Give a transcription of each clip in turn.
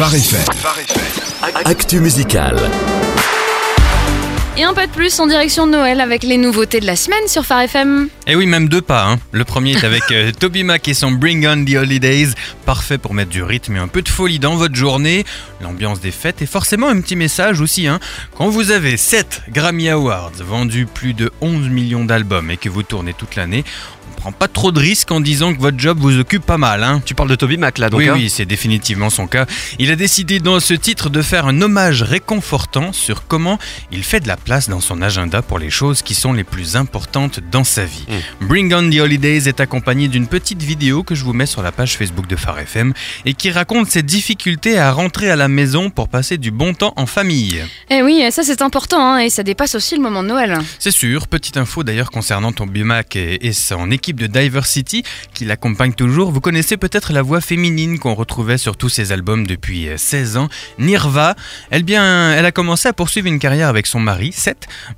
Phare. Actu musical. Et un pas de plus en direction de Noël avec les nouveautés de la semaine sur Phare FM. Et oui, même deux pas. hein. Le premier est avec euh, Toby Mac et son Bring On the Holidays. Parfait pour mettre du rythme et un peu de folie dans votre journée. L'ambiance des fêtes et forcément un petit message aussi. Hein. Quand vous avez 7 Grammy Awards, vendu plus de 11 millions d'albums et que vous tournez toute l'année, on prend pas trop de risques en disant que votre job vous occupe pas mal. Hein. Tu parles de Toby Mac là, donc oui, hein oui, c'est définitivement son cas. Il a décidé dans ce titre de faire un hommage réconfortant sur comment il fait de la place dans son agenda pour les choses qui sont les plus importantes dans sa vie. Bring On the Holidays est accompagné d'une petite vidéo que je vous mets sur la page Facebook de Phare FM et qui raconte ses difficultés à rentrer à la maison pour passer du bon temps en famille. Eh oui, ça c'est important hein, et ça dépasse aussi le moment de Noël. C'est sûr, petite info d'ailleurs concernant ton Mac et, et son équipe de Diversity qui l'accompagne toujours. Vous connaissez peut-être la voix féminine qu'on retrouvait sur tous ses albums depuis euh, 16 ans, Nirva. Elle, bien, elle a commencé à poursuivre une carrière avec son mari,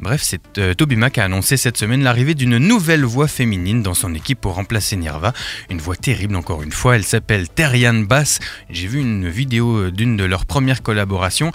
Bref, c'est, euh, Toby Mac a annoncé cette semaine l'arrivée d'une nouvelle voix féminine dans son équipe pour remplacer Nirva. Une voix terrible encore une fois, elle s'appelle Terriane Bass. J'ai vu une vidéo euh, d'une de leurs premières collaborations.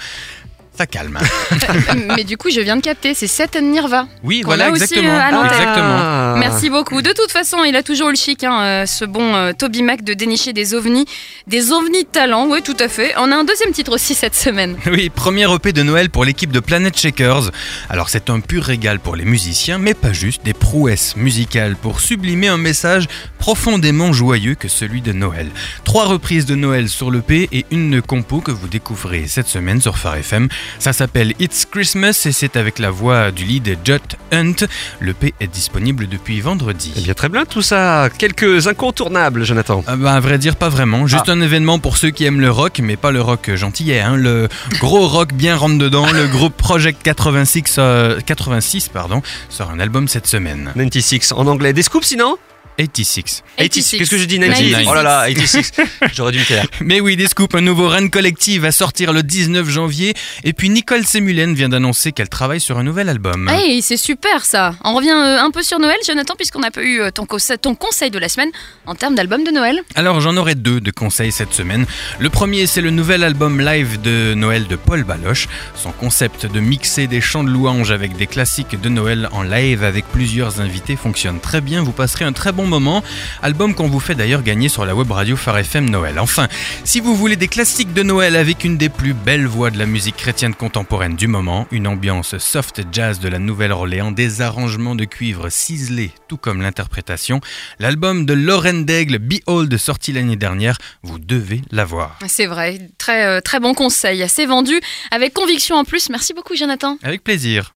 Ça calme. hein. Mais du coup, je viens de capter, c'est Seth Nirva. Oui, voilà, aussi, euh, exactement. Merci beaucoup. De toute façon, il a toujours le chic, hein, euh, ce bon euh, Toby Mac, de dénicher des ovnis, des ovnis de talent. Oui, tout à fait. On a un deuxième titre aussi cette semaine. Oui, premier EP de Noël pour l'équipe de Planet Shakers. Alors c'est un pur régal pour les musiciens, mais pas juste, des prouesses musicales pour sublimer un message profondément joyeux que celui de Noël. Trois reprises de Noël sur l'EP et une compo que vous découvrirez cette semaine sur Phare FM. Ça s'appelle It's Christmas et c'est avec la voix du lead Jut Hunt. L'EP est disponible depuis vendredi. Eh bien, très bien tout ça. Quelques incontournables, Jonathan. Ah bah, à vrai dire, pas vraiment. Juste Ah. un événement pour ceux qui aiment le rock, mais pas le rock gentillet. Hein. Le gros rock bien rentre dedans. Le groupe Project 86, euh, 86 pardon, sort un album cette semaine. 96 en anglais. Des scoops sinon? 86. 86. Qu'est-ce que j'ai dit 96. 90 Oh là là, 86. J'aurais dû me taire. Mais oui, des scoops, un nouveau run collective va sortir le 19 janvier. Et puis Nicole Semulen vient d'annoncer qu'elle travaille sur un nouvel album. Hey, c'est super ça. On revient euh, un peu sur Noël, Jonathan, puisqu'on n'a pas eu euh, ton, conse- ton conseil de la semaine en termes d'album de Noël. Alors j'en aurai deux de conseils cette semaine. Le premier c'est le nouvel album live de Noël de Paul Baloche. Son concept de mixer des chants de louanges avec des classiques de Noël en live avec plusieurs invités fonctionne très bien. Vous passerez un très bon moment. Album qu'on vous fait d'ailleurs gagner sur la web radio Phare FM Noël. Enfin, si vous voulez des classiques de Noël avec une des plus belles voix de la musique chrétienne contemporaine du moment, une ambiance soft jazz de la Nouvelle-Orléans, des arrangements de cuivre ciselés, tout comme l'interprétation, l'album de Lauren Daigle, Behold, sorti l'année dernière, vous devez l'avoir. C'est vrai, très, euh, très bon conseil. C'est vendu avec conviction en plus. Merci beaucoup, Jonathan. Avec plaisir.